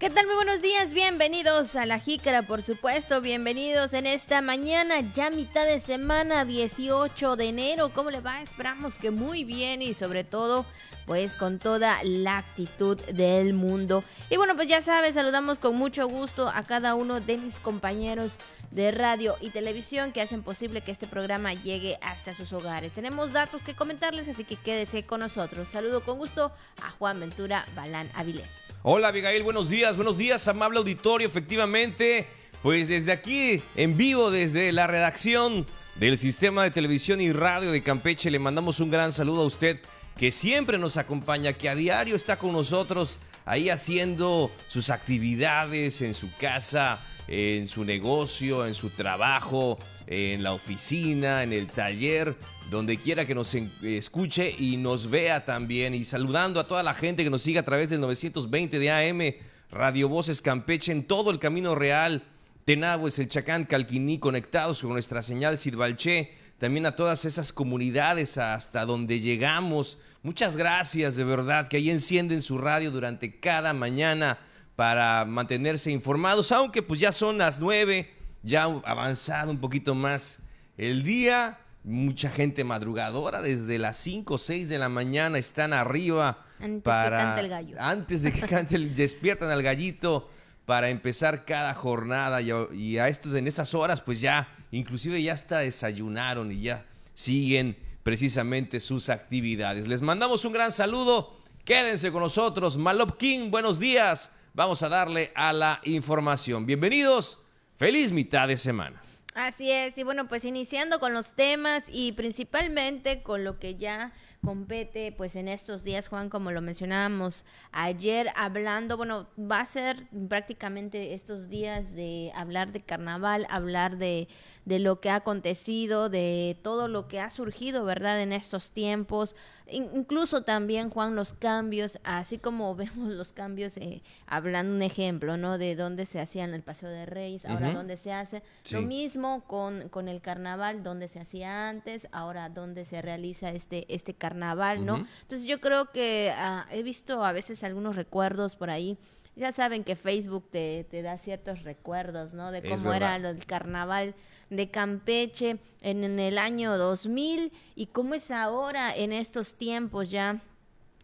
¿Qué tal? Muy buenos días, bienvenidos a La Jícara, por supuesto, bienvenidos en esta mañana, ya mitad de semana, 18 de enero. ¿Cómo le va? Esperamos que muy bien y sobre todo, pues con toda la actitud del mundo. Y bueno, pues ya sabes, saludamos con mucho gusto a cada uno de mis compañeros de radio y televisión que hacen posible que este programa llegue hasta sus hogares. Tenemos datos que comentarles, así que quédese con nosotros. Saludo con gusto a Juan Ventura Balán Avilés. Hola Abigail, buenos días, buenos días, amable auditorio, efectivamente, pues desde aquí, en vivo, desde la redacción del Sistema de Televisión y Radio de Campeche, le mandamos un gran saludo a usted que siempre nos acompaña, que a diario está con nosotros ahí haciendo sus actividades en su casa, en su negocio, en su trabajo, en la oficina, en el taller, donde quiera que nos escuche y nos vea también. Y saludando a toda la gente que nos sigue a través del 920 de AM, Radio Voces Campeche, en todo el Camino Real, Tenahues, El Chacán, Calquiní, conectados con nuestra señal Sidbalché. También a todas esas comunidades hasta donde llegamos. Muchas gracias de verdad que ahí encienden su radio durante cada mañana para mantenerse informados, aunque pues ya son las nueve, ya avanzado un poquito más el día mucha gente madrugadora desde las 5 o 6 de la mañana están arriba Antes para que cante el gallo. antes de que cante el, despiertan al gallito para empezar cada jornada y a, y a estos en esas horas pues ya inclusive ya hasta desayunaron y ya siguen precisamente sus actividades. Les mandamos un gran saludo. Quédense con nosotros. Malop King, buenos días. Vamos a darle a la información. Bienvenidos. Feliz mitad de semana. Así es, y bueno, pues iniciando con los temas y principalmente con lo que ya compete pues en estos días, Juan, como lo mencionábamos ayer hablando, bueno, va a ser prácticamente estos días de hablar de carnaval, hablar de, de lo que ha acontecido, de todo lo que ha surgido, ¿verdad? En estos tiempos, In- incluso también, Juan, los cambios, así como vemos los cambios, eh, hablando un ejemplo, ¿no? De dónde se hacían el Paseo de Reyes, ahora dónde se hace, Sí. lo mismo con, con el carnaval, donde se hacía antes, ahora donde se realiza este, este carnaval, ¿no? Ujú. Entonces yo creo que ah, he visto a veces algunos recuerdos por ahí. Ya saben que Facebook te, te da ciertos recuerdos, ¿no? De cómo era del carnaval de Campeche en, en el año 2000 y cómo es ahora en estos tiempos ya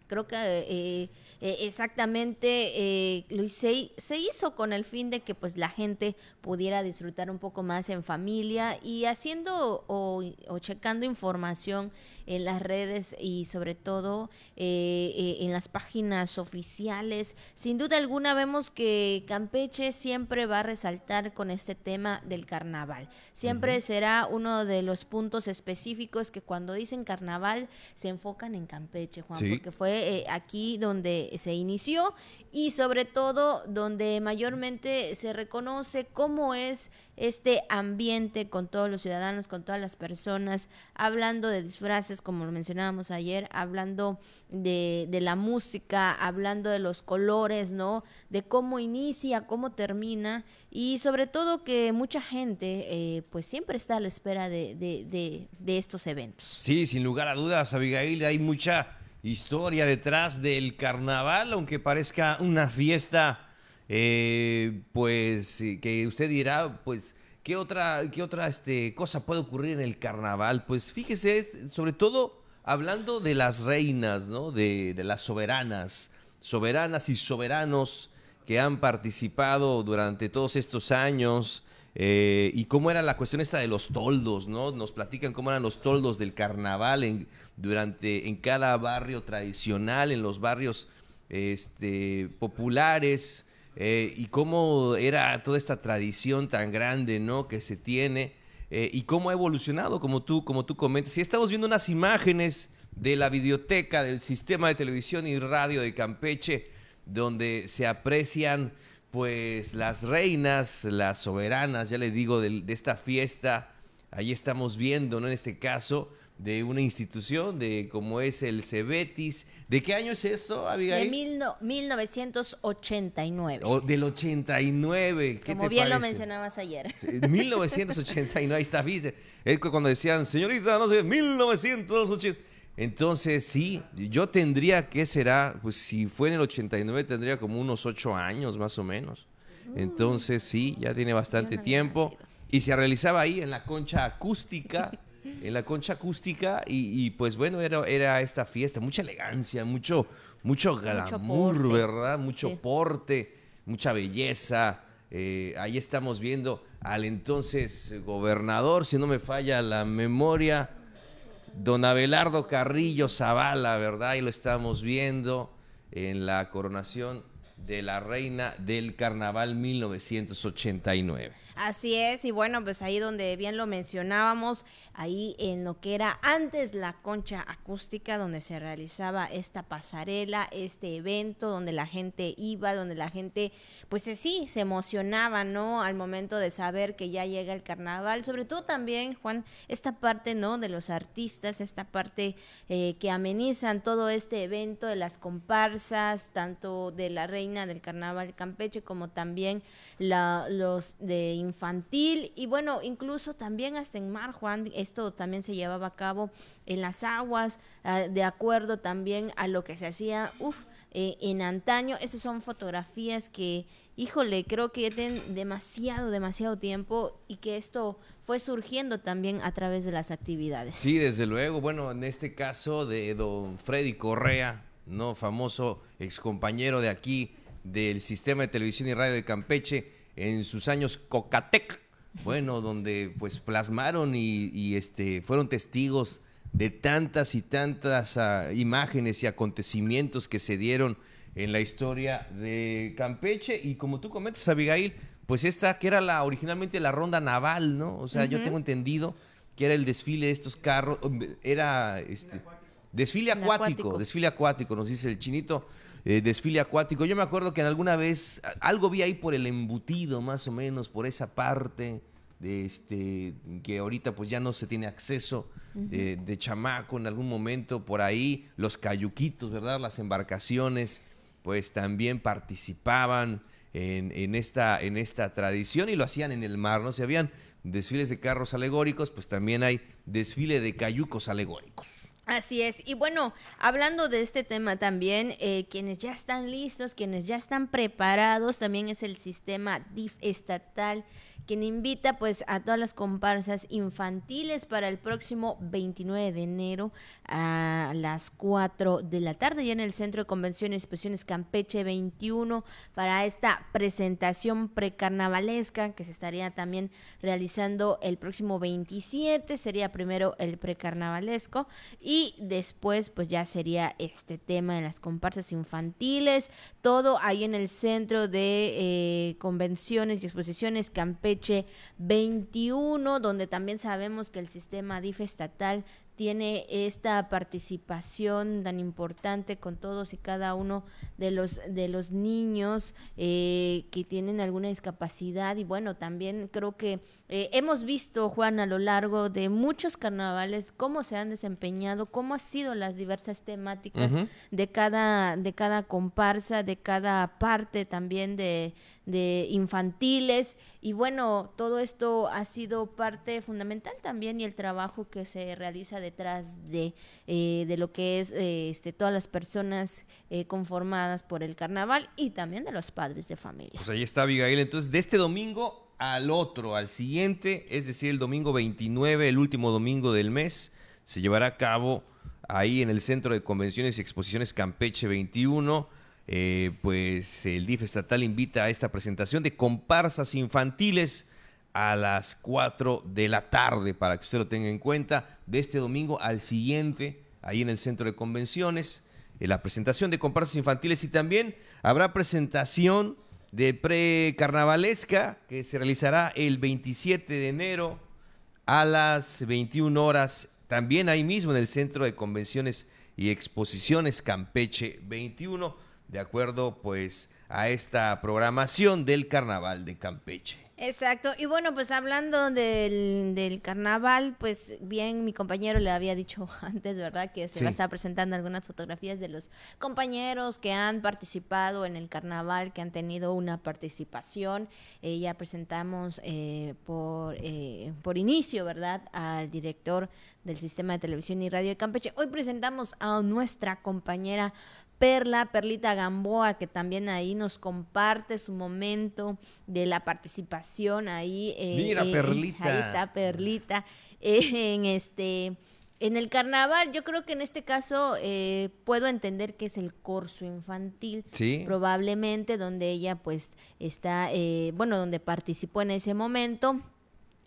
creo que eh, eh, exactamente eh, hice- se hizo con el fin de que pues la gente pudiera disfrutar un poco más en familia y haciendo o, o checando información en las redes y sobre todo eh, eh, en las páginas oficiales. Sin duda alguna vemos que Campeche siempre va a resaltar con este tema del carnaval. Siempre será uno de los puntos específicos que cuando dicen carnaval se enfocan en Campeche Juan Sí. porque fue eh, aquí donde se inició y sobre todo donde mayormente se reconoce cómo es este ambiente con todos los ciudadanos, con todas las personas, hablando de disfraces, como lo mencionábamos ayer, hablando de, de la música, hablando de los colores, ¿no? De cómo inicia, cómo termina y sobre todo que mucha gente eh, pues siempre está a la espera de, de- de- de estos eventos. Sí, sin lugar a dudas, Abigail, hay mucha historia detrás del carnaval, aunque parezca una fiesta, eh, pues eh, que usted dirá, pues, ¿qué otra, qué otra este, cosa puede ocurrir en el carnaval? Pues fíjese, es- sobre todo hablando de las reinas, ¿no? De las soberanas, soberanas y soberanos que han participado durante todos estos años. Eh, y cómo era la cuestión esta de los toldos, ¿no? Nos platican cómo eran los toldos del carnaval en, durante, en cada barrio tradicional, en los barrios este, populares, eh, y cómo era toda esta tradición tan grande, ¿no? Que se tiene, eh, y cómo ha evolucionado, como tú, como tú comentas. Y estamos viendo unas imágenes de la videoteca del sistema de televisión y radio de Campeche, donde se aprecian pues las reinas, las soberanas, ya les digo, de, de esta fiesta. Ahí estamos viendo, ¿no? En este caso, de una institución, de como es el Cebetis. ¿De qué año es esto, De Abigail? mil no- 1989. O del 89. ¿Qué como te bien lo mencionabas ayer. En 1989, ahí está, viste. Es que cuando decían, señorita, no sé, 1980. Entonces, sí, yo tendría, ¿qué será? Pues si fue en el 89, tendría como unos ocho años más o menos. Entonces, sí, ya tiene bastante tiempo. Y se realizaba ahí en la concha acústica, en la concha acústica, y, pues bueno, era, era esta fiesta, mucha elegancia, mucho, mucho glamour, ¿verdad? Mucho porte, mucha belleza. Eh, ahí estamos viendo al entonces gobernador, si no me falla la memoria, don Abelardo Carrillo Zavala, ¿verdad? Y lo estamos viendo en la coronación de la reina del carnaval 1989. Así es, y bueno, pues ahí donde bien lo mencionábamos, ahí en lo que era antes la concha acústica, donde se realizaba esta pasarela, este evento, donde la gente iba, donde la gente, pues eh, sí, se emocionaba, ¿no? Al momento de saber que ya llega el carnaval, sobre todo también, Juan, esta parte, ¿no? De los artistas, esta parte eh, que amenizan todo este evento de las comparsas, tanto de la reina del carnaval Campeche como también la, los de infantil y bueno, incluso también hasta en mar, Juan, esto también se llevaba a cabo en las aguas, ah, de acuerdo también a lo que se hacía, uff, eh, en antaño. Esas son fotografías que, híjole, creo que tienen demasiado, demasiado tiempo y que esto fue surgiendo también a través de las actividades. Sí, desde luego. Bueno, en este caso de don Freddy Correa, no famoso excompañero de aquí del sistema de televisión y radio de Campeche, en sus años Cocatec, bueno, donde pues plasmaron y, este, fueron testigos de tantas y tantas ah, imágenes y acontecimientos que se dieron en la historia de Campeche y como tú comentas Abigail, pues esta que era la originalmente la ronda naval, ¿no? O sea, yo tengo entendido que era el desfile de estos carros, era este desfile acuático, desfile acuático, nos dice el chinito. Eh, desfile acuático. Yo me acuerdo que en alguna vez algo vi ahí por el embutido, más o menos, por esa parte de este que ahorita pues ya no se tiene acceso de, chamaco en algún momento por ahí los cayuquitos verdad las embarcaciones pues también participaban en, en, esta en esta tradición y lo hacían en el mar no se habían desfiles de carros alegóricos pues también hay desfile de cayucos alegóricos Así es. Y bueno, hablando de este tema también, eh, quienes ya están listos, quienes ya están preparados, también es el sistema DIF estatal quien invita pues a todas las comparsas infantiles para el próximo 29 de enero a las 4 de la tarde ya en el Centro de Convenciones y Exposiciones Campeche 21 para esta presentación precarnavalesca que se estaría también realizando el próximo 27, sería primero el precarnavalesco y después pues ya sería este tema de las comparsas infantiles, todo ahí en el Centro de eh, Convenciones y Exposiciones Campeche 21, donde también sabemos que el sistema DIF estatal tiene esta participación tan importante con todos y cada uno de los de los niños eh, que tienen alguna discapacidad. Y bueno también creo que eh, hemos visto Juan a lo largo de muchos carnavales cómo se han desempeñado cómo han sido las diversas temáticas de cada de cada comparsa de cada parte también de de infantiles y bueno todo esto ha sido parte fundamental también y el trabajo que se realiza detrás de, eh, de lo que es eh, este, todas las personas eh, conformadas por el carnaval y también de los padres de familia. Pues ahí está Abigail, entonces de este domingo al otro, al siguiente, es decir, el domingo 29, el último domingo del mes, se llevará a cabo ahí en el Centro de Convenciones y Exposiciones Campeche 21. Pues el DIF estatal invita a esta presentación de comparsas infantiles a las 4 de la tarde, para que usted lo tenga en cuenta, de este domingo al siguiente, ahí en el centro de convenciones, en la presentación de comparsas infantiles. Y también habrá presentación de pre-carnavalesca que se realizará el 27 de enero a las 21 horas, también ahí mismo en el centro de convenciones y exposiciones Campeche 21, de acuerdo pues a esta programación del Carnaval de Campeche. Exacto. Y bueno, pues hablando del, del, carnaval, pues bien, mi compañero le había dicho antes, ¿verdad? Que se va a estar presentando algunas fotografías de los compañeros que han participado en el carnaval, que han tenido una participación. Eh, ya presentamos eh, por, eh, por inicio, ¿verdad? Al director del Sistema de Televisión y Radio de Campeche. Hoy presentamos a nuestra compañera Perla, Perlita Gamboa, que también ahí nos comparte su momento de la participación ahí. Eh, Mira, eh, Perlita. Ahí está Perlita. Eh, en este. En el carnaval, yo creo que en este caso puedo entender que es el corso infantil, ¿Sí? probablemente donde ella pues está, bueno, donde participó en ese momento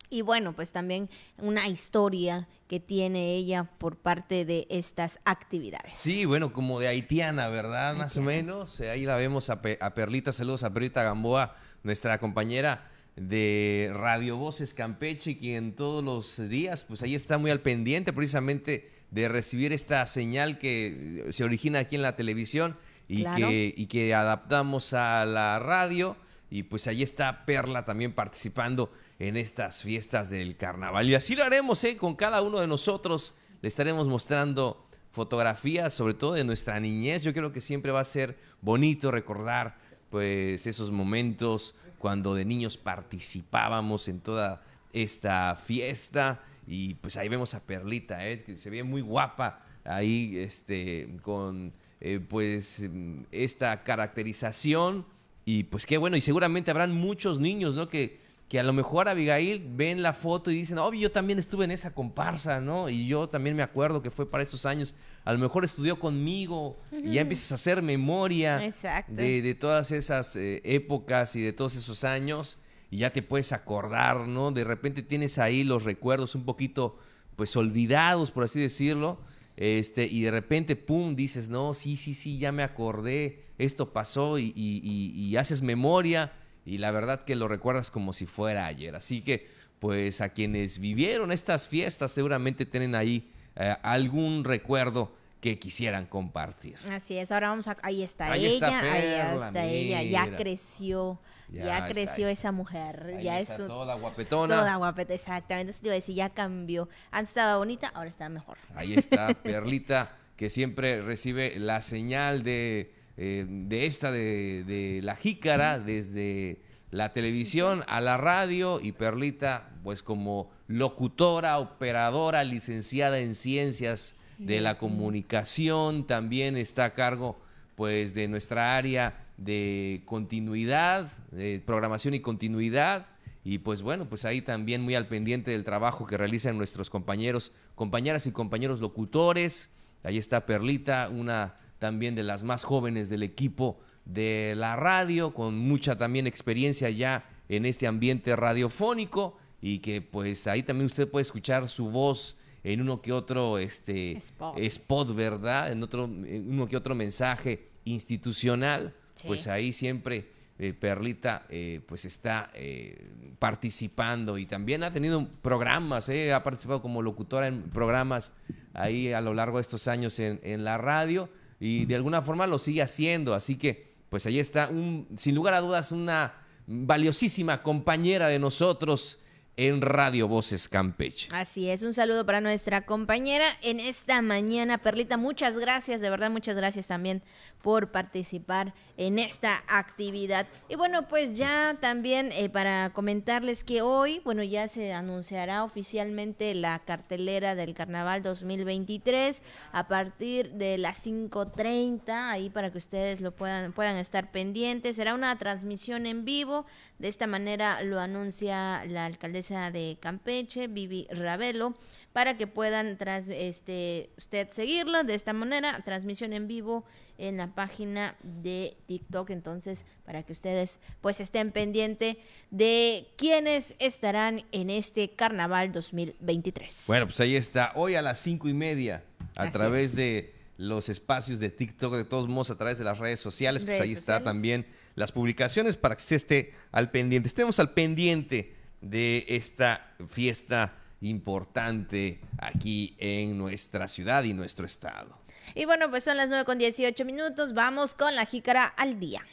y bueno, pues también una historia que tiene ella por parte de estas actividades. Sí, bueno, como de haitiana, ¿verdad? Más o menos. Ahí la vemos a, Perlita, saludos a Perlita Gamboa, nuestra compañera de Radio Voces Campeche, quien todos los días, pues ahí está muy al pendiente precisamente de recibir esta señal que se origina aquí en la televisión y, que, y que adaptamos a la radio. Y pues ahí está Perla también participando en estas fiestas del carnaval. Y así lo haremos, ¿eh? Con cada uno de nosotros le estaremos mostrando fotografías, sobre todo de nuestra niñez. Yo creo que siempre va a ser bonito recordar pues esos momentos cuando de niños participábamos en toda esta fiesta y pues ahí vemos a Perlita, ¿eh? que se ve muy guapa ahí este con eh, pues esta caracterización y pues qué bueno y seguramente habrán muchos niños, ¿no? que que a lo mejor Abigail ven la foto y dicen, oh, yo también estuve en esa comparsa, ¿no? Y yo también me acuerdo que fue para esos años. A lo mejor estudió conmigo y ya empiezas a hacer memoria de, todas esas eh, épocas y de todos esos años y ya te puedes acordar, ¿no? De repente tienes ahí los recuerdos un poquito, pues, olvidados, por así decirlo. Este, y de repente, pum, dices, no, sí, sí, sí, ya me acordé, esto pasó y, y haces memoria y la verdad que lo recuerdas como si fuera ayer. Así que, pues a quienes vivieron estas fiestas seguramente tienen ahí eh, algún recuerdo que quisieran compartir. Así es, ahora vamos a... Ahí está ella, ahí está ella, ya creció. Ya, creció esa mujer, ya es toda guapetona. Toda guapetona, exactamente. Eso te iba a decir, ya cambió. Antes estaba bonita, ahora está mejor. Ahí está, Perlita, que siempre recibe la señal de eh, de esta de, la jícara, desde la televisión a la radio y Perlita, pues como locutora, operadora, licenciada en ciencias de la comunicación, también está a cargo pues de nuestra área de continuidad, de programación y continuidad. Y pues bueno, pues ahí también muy al pendiente del trabajo que realizan nuestros compañeros, compañeras y compañeros locutores. Ahí está Perlita, una también de las más jóvenes del equipo de la radio, con mucha también experiencia ya en este ambiente radiofónico y que pues ahí también usted puede escuchar su voz en uno que otro este spot, ¿verdad? En otro uno que otro mensaje institucional, pues ahí siempre eh, Perlita eh, pues está eh, participando y también ha tenido programas, ha participado como locutora en programas ahí a lo largo de estos años en, en la radio y de alguna forma lo sigue haciendo. Así que, pues ahí está, un, sin lugar a dudas, una valiosísima compañera de nosotros en Radio Voces Campeche. Así es, un saludo para nuestra compañera en esta mañana. Perlita, muchas gracias, de verdad, muchas gracias también por participar en esta actividad. Y bueno, pues ya también eh, para comentarles que hoy, bueno, ya se anunciará oficialmente la cartelera del Carnaval 2023 a partir de las 5.30, ahí para que ustedes lo puedan, puedan estar pendientes. Será una transmisión en vivo, de esta manera lo anuncia la alcaldesa de Campeche, Vivi Ravelo, para que puedan tras, este, usted seguirlo de esta manera, transmisión en vivo en la página de TikTok, entonces para que ustedes pues estén pendientes de quiénes estarán en este Carnaval 2023. Bueno, pues ahí está, hoy a las cinco y media, a través de los espacios de TikTok, de todos modos a través de las redes sociales, pues ahí está también las publicaciones para que se esté al pendiente, estemos al pendiente de esta fiesta importante aquí en nuestra ciudad y nuestro estado. Y bueno, pues son las 9 con 18 minutos, vamos con la jícara al día.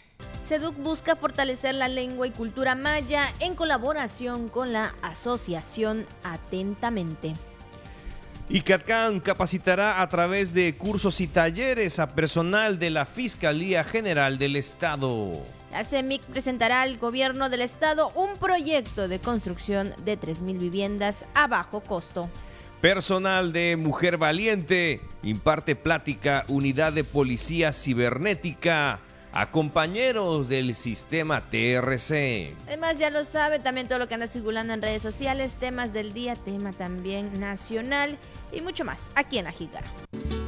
SEDUC busca fortalecer la lengua y cultura maya en colaboración con la asociación Atentamente. Y CATCAN capacitará a través de cursos y talleres a personal de la Fiscalía General del Estado. La CEMIC presentará al gobierno del estado un proyecto de construcción de 3.000 viviendas a bajo costo. Personal de Mujer Valiente imparte plática Unidad de Policía Cibernética a compañeros del sistema TRC. Además, ya lo sabe, también todo lo que anda circulando en redes sociales, temas del día, tema también nacional y mucho más aquí en La.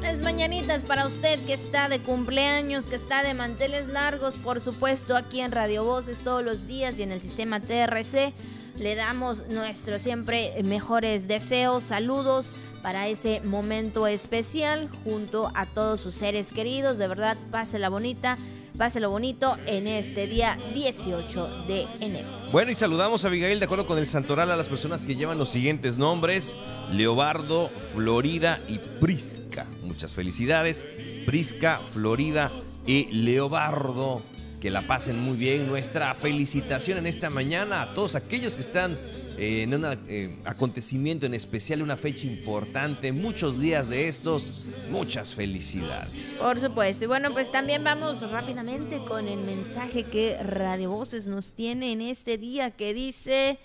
Las mañanitas para usted que está de cumpleaños, que está de manteles largos, por supuesto, aquí en Radio Voces todos los días y en el sistema TRC. Le damos nuestros siempre mejores deseos, saludos para ese momento especial junto a todos sus seres queridos. De verdad, pásela bonita Páselo bonito en este día 18 de enero. Bueno, y saludamos a Abigail de acuerdo con el santoral a las personas que llevan los siguientes nombres: Leobardo, Florida y Prisca. Muchas felicidades. Prisca, Florida y Leobardo. Que la pasen muy bien. Nuestra felicitación en esta mañana a todos aquellos que están en un eh, acontecimiento en especial, una fecha importante, muchos días de estos, muchas felicidades. Por supuesto. Y bueno, pues también vamos rápidamente con el mensaje que Radio Voces nos tiene en este día que dice...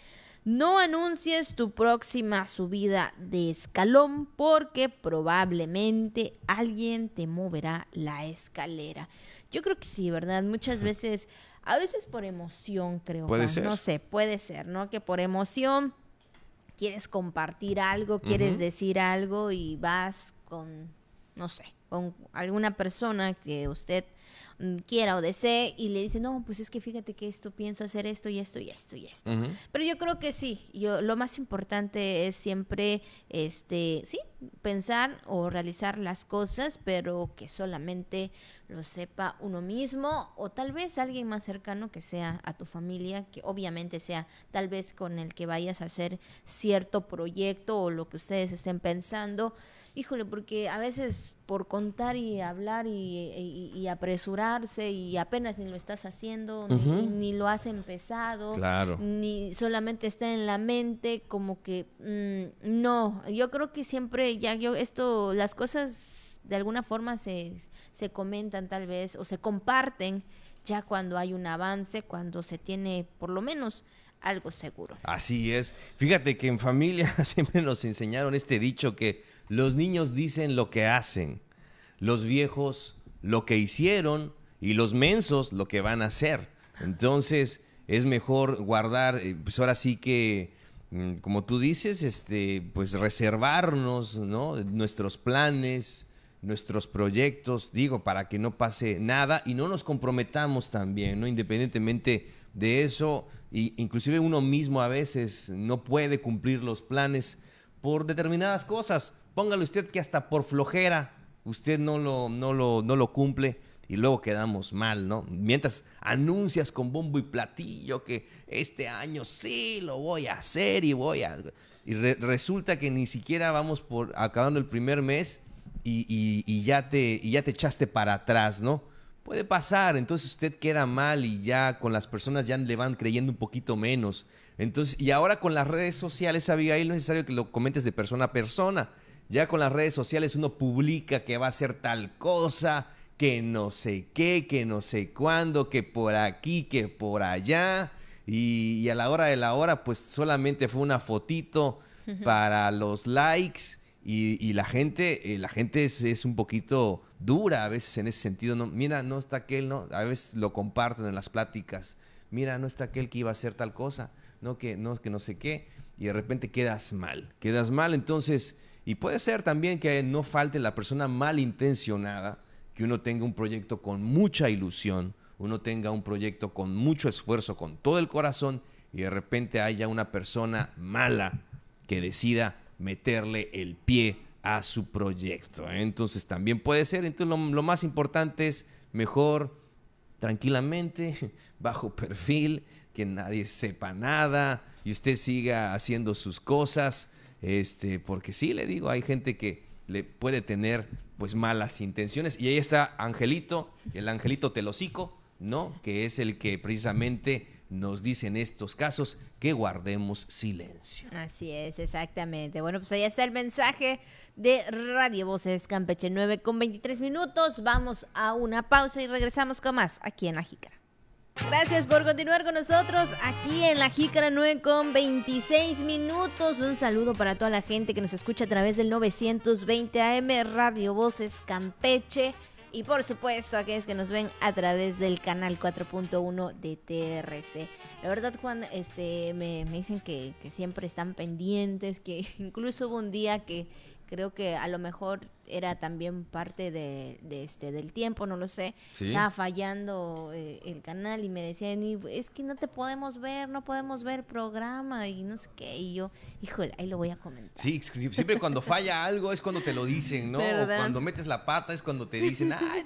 No anuncies tu próxima subida de escalón porque probablemente alguien te moverá la escalera. Yo creo que sí, ¿verdad? Muchas veces a veces por emoción, creo. Puede ser. No sé, puede ser, ¿no? Que por emoción quieres compartir algo, quieres decir algo y vas con, no sé, con alguna persona que usted Mm, quiera o desee y le dice, no, pues es que fíjate que esto, pienso hacer esto y esto y esto y esto. Pero yo creo que sí, yo, lo más importante es siempre, este, sí, pensar o realizar las cosas, pero que solamente lo sepa uno mismo o tal vez alguien más cercano que sea a tu familia, que obviamente sea tal vez con el que vayas a hacer cierto proyecto o lo que ustedes estén pensando. Híjole, porque a veces por contar y hablar y, apresurarse y apenas ni lo estás haciendo, ni, lo has empezado, ni solamente está en la mente, como que mm, no, yo creo que siempre ya yo esto, las cosas de alguna forma se, se comentan tal vez o se comparten ya cuando hay un avance, cuando se tiene por lo menos algo seguro. Así es. Fíjate que en familia siempre nos enseñaron este dicho que los niños dicen lo que hacen, los viejos lo que hicieron y los mensos lo que van a hacer. Entonces es mejor guardar, eh, pues ahora sí que, como tú dices, este, pues reservarnos, ¿no? Nuestros planes, nuestros proyectos, digo, para que no pase nada y no nos comprometamos también, ¿no? Independientemente de eso, y inclusive uno mismo a veces no puede cumplir los planes por determinadas cosas Póngale usted que hasta por flojera usted no lo, no lo, no lo cumple y luego quedamos mal, ¿no? Mientras anuncias con bombo y platillo que este año sí lo voy a hacer y voy a... Y resulta que ni siquiera vamos por acabando el primer mes y, y, ya te, y ya te echaste para atrás, ¿no? Puede pasar, entonces usted queda mal y ya con las personas ya le van creyendo un poquito menos. Entonces, y ahora con las redes sociales, Abigail, no es necesario que lo comentes de persona a persona ya con las redes sociales uno publica que va a hacer tal cosa, que no sé qué, que no sé cuándo, que por aquí, que por allá. Y, a la hora de la hora, pues solamente fue una fotito para los likes. Y, la gente, eh, la gente es, un poquito dura a veces en ese sentido. No, mira, no está aquel, no, a veces lo comparten en las pláticas. Mira, no está aquel que iba a hacer tal cosa, no que no, que no sé qué. Y de repente quedas mal, quedas mal. Entonces, y puede ser también que no falte la persona malintencionada, que uno tenga un proyecto con mucha ilusión, uno tenga un proyecto con mucho esfuerzo, con todo el corazón, y de repente haya una persona mala que decida meterle el pie a su proyecto. ¿eh? Entonces también puede ser, entonces lo, más importante es mejor tranquilamente, bajo perfil, que nadie sepa nada y usted siga haciendo sus cosas este, porque sí, le digo, hay gente que le puede tener pues malas intenciones. Y ahí está Angelito, el Angelito Telocico, ¿no? Que es el que precisamente nos dice en estos casos que guardemos silencio. Así es, exactamente. Bueno, pues ahí está el mensaje de Radio Voces Campeche 9 con 23 minutos. Vamos a una pausa y regresamos con más aquí en La Jícara. Gracias por continuar con nosotros aquí en La Jícara 9 con 26 minutos. Un saludo para toda la gente que nos escucha a través del 920 AM Radio Voces Campeche. Y por supuesto, aquellos que nos ven a través del canal 4.1 de TRC. La verdad, Juan, este, me, dicen que, que siempre están pendientes, que incluso hubo un día que creo que a lo mejor era también parte de, este del tiempo, no lo sé. Estaba fallando eh, el canal y me decían, es que no te podemos ver, no podemos ver programa y no sé qué. Y yo, híjole, ahí lo voy a comentar. Sí, siempre cuando falla algo es cuando te lo dicen, ¿no? cuando metes la pata es cuando te dicen, ay,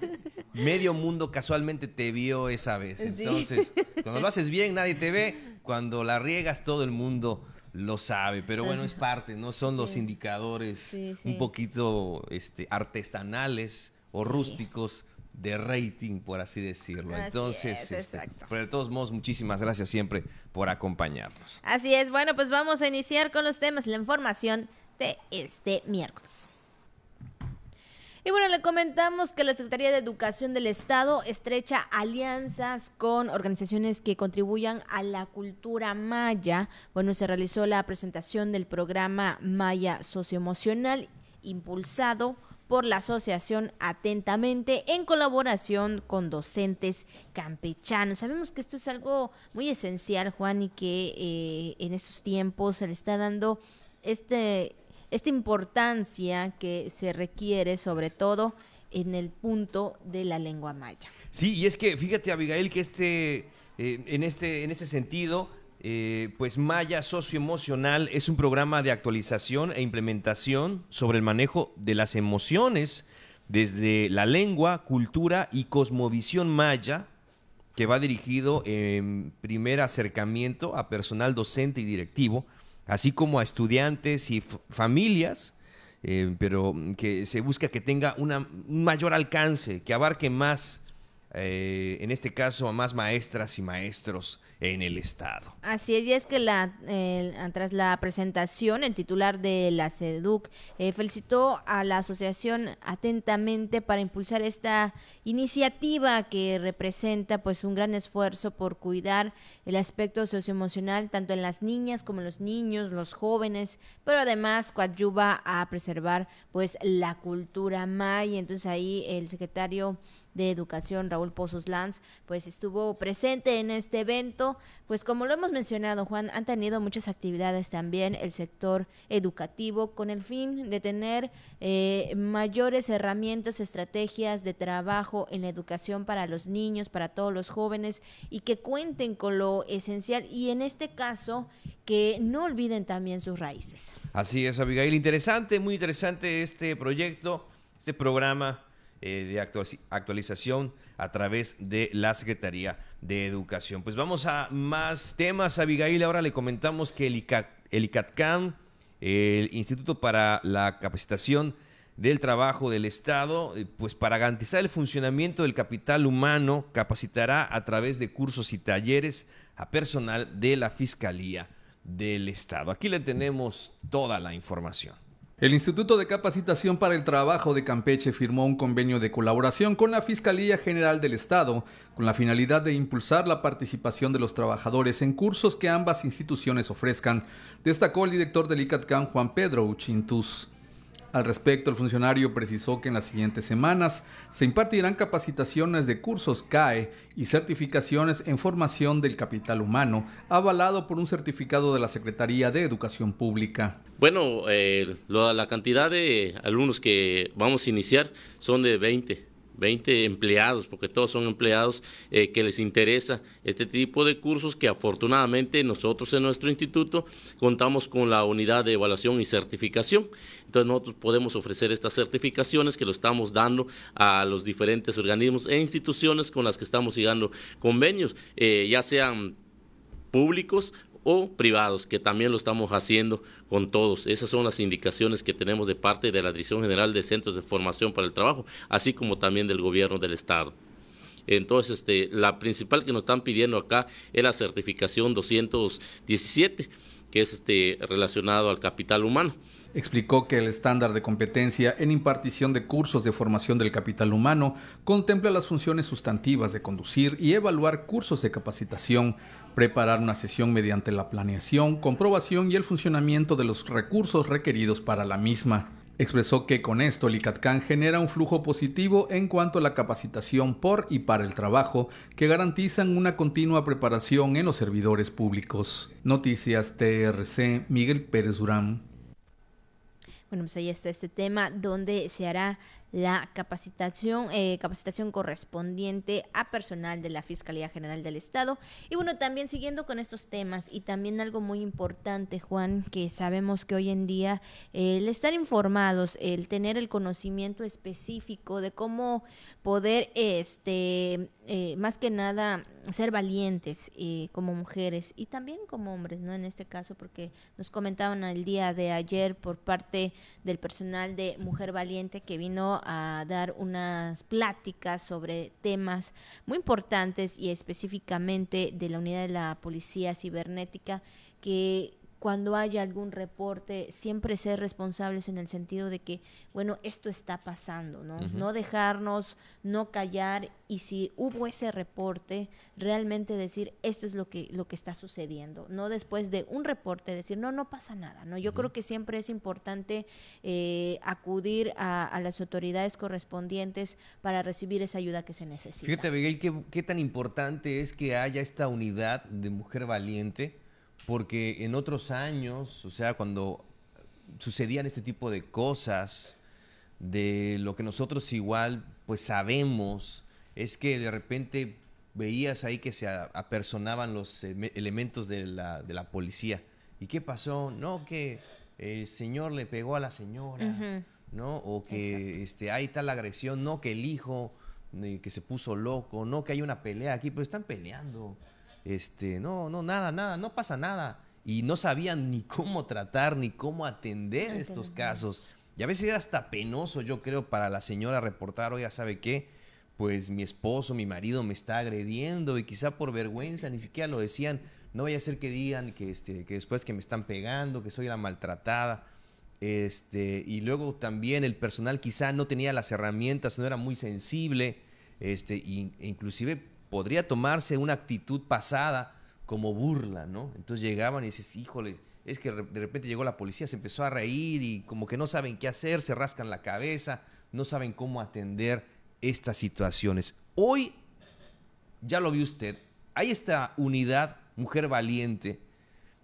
medio mundo casualmente te vio esa vez. Entonces, cuando lo haces bien nadie te ve, cuando la riegas todo el mundo lo sabe, pero bueno, es parte, ¿no? Son los indicadores un poquito este, artesanales o rústicos de rating, por así decirlo. Entonces, este, pero de todos modos, muchísimas gracias siempre por acompañarnos. Así es, bueno, pues vamos a iniciar con los temas, la información de este miércoles. Y bueno, le comentamos que la Secretaría de Educación del Estado estrecha alianzas con organizaciones que contribuyan a la cultura maya. Bueno, se realizó la presentación del programa Maya Socioemocional impulsado por la Asociación Atentamente en colaboración con docentes campechanos. Sabemos que esto es algo muy esencial, Juan, y que eh, en estos tiempos se le está dando este esta importancia que se requiere sobre todo en el punto de la lengua maya. Sí, y es que fíjate Abigail que este, eh, en, este, en este sentido, eh, pues Maya Socioemocional es un programa de actualización e implementación sobre el manejo de las emociones desde la lengua, cultura y cosmovisión maya, que va dirigido en primer acercamiento a personal docente y directivo, así como a estudiantes y familias, eh, pero que se busca que tenga una, un mayor alcance, que abarque más eh, en este caso a más maestras y maestros en el Estado. Así es, y es que la, tras la presentación, el titular de la CEDUC eh, felicitó a la asociación atentamente para impulsar esta iniciativa que representa pues un gran esfuerzo por cuidar el aspecto socioemocional tanto en las niñas como en los niños, los jóvenes, pero además coadyuva a preservar pues la cultura maya. Entonces ahí el secretario de Educación, Raúl Pozos Lanz, pues estuvo presente en este evento. Pues como lo hemos mencionado, Juan, han tenido muchas actividades también el sector educativo con el fin de tener eh, mayores herramientas, estrategias de trabajo en la educación para los niños, para todos los jóvenes y que cuenten con lo esencial y en este caso que no olviden también sus raíces. Así es, Abigail. Interesante, muy interesante este proyecto, este programa eh, de actualización a través de la Secretaría de Educación. Pues vamos a más temas, Abigail. Ahora le comentamos que el, ICATCAM, el Instituto para la Capacitación del Trabajo del Estado, eh, pues para garantizar el funcionamiento del capital humano, capacitará a través de cursos y talleres a personal de la Fiscalía del Estado. Aquí le tenemos toda la información. El Instituto de Capacitación para el Trabajo de Campeche firmó un convenio de colaboración con la Fiscalía General del Estado con la finalidad de impulsar la participación de los trabajadores en cursos que ambas instituciones ofrezcan, destacó el director del ICATCAM Juan Pedro Uchintus. Al respecto, el funcionario precisó que en las siguientes semanas se impartirán capacitaciones de cursos CAE y certificaciones en formación del capital humano, avalado por un certificado de la Secretaría de Educación Pública. Bueno, eh, la cantidad de alumnos que vamos a iniciar son de 20 20 empleados, porque todos son empleados eh, que les interesa este tipo de cursos que afortunadamente nosotros en nuestro instituto contamos con la unidad de evaluación y certificación. Entonces nosotros podemos ofrecer estas certificaciones que lo estamos dando a los diferentes organismos e instituciones con las que estamos llegando convenios, eh, ya sean públicos o privados, que también lo estamos haciendo con todos. Esas son las indicaciones que tenemos de parte de la Dirección General de Centros de Formación para el Trabajo, así como también del Gobierno del Estado. Entonces, este, la principal que nos están pidiendo acá es la certificación 217, que es este, relacionado al capital humano. Explicó que el estándar de competencia en impartición de cursos de formación del capital humano contempla las funciones sustantivas de conducir y evaluar cursos de capacitación, preparar una sesión mediante la planeación, comprobación y el funcionamiento de los recursos requeridos para la misma. Expresó que con esto el ICATCAN genera un flujo positivo en cuanto a la capacitación por y para el trabajo que garantizan una continua preparación en los servidores públicos. Noticias TRC Miguel Pérez Durán. Bueno, pues ahí está este tema donde se hará la capacitación, eh, capacitación correspondiente a personal de la Fiscalía General del Estado. Y bueno, también siguiendo con estos temas y también algo muy importante, Juan, que sabemos que hoy en día el estar informados, el tener el conocimiento específico de cómo poder, este, eh, más que nada, ser valientes eh, como mujeres y también como hombres, ¿no? En este caso, porque nos comentaban el día de ayer por parte del personal de Mujer Valiente que vino a dar unas pláticas sobre temas muy importantes y específicamente de la unidad de la policía cibernética que cuando haya algún reporte, siempre ser responsables en el sentido de que, bueno, esto está pasando, ¿no? No dejarnos, no callar y si hubo ese reporte, realmente decir esto es lo que, lo que está sucediendo, no después de un reporte decir, no, no pasa nada, ¿no? Yo creo que siempre es importante eh, acudir a, las autoridades correspondientes para recibir esa ayuda que se necesita. Fíjate, Miguel, qué, qué tan importante es que haya esta unidad de mujer valiente porque en otros años, o sea, cuando sucedían este tipo de cosas, de lo que nosotros igual pues sabemos, es que de repente veías ahí que se apersonaban los elementos de la, de la policía. ¿Y qué pasó? No, que el señor le pegó a la señora, ¿no? O que este, hay tal agresión, no, que el hijo eh, que se puso loco, no, que hay una pelea aquí, pero están peleando este, no, no, nada, nada, no pasa nada. Y no sabían ni cómo tratar, ni cómo atender estos casos. Y a veces era hasta penoso, yo creo, para la señora reportar, oiga, ¿sabe qué? Pues mi esposo, mi marido me está agrediendo y quizá por vergüenza ni siquiera lo decían. No vaya a ser que digan que, este, que después que me están pegando, que soy la maltratada. Este, y luego también el personal quizá no tenía las herramientas, no era muy sensible, este, e inclusive podría tomarse una actitud pasada como burla, ¿no? Entonces llegaban y dices, híjole, es que de repente llegó la policía, se empezó a reír y como que no saben qué hacer, se rascan la cabeza, no saben cómo atender estas situaciones. Hoy, ya lo vio usted, hay esta unidad, mujer valiente,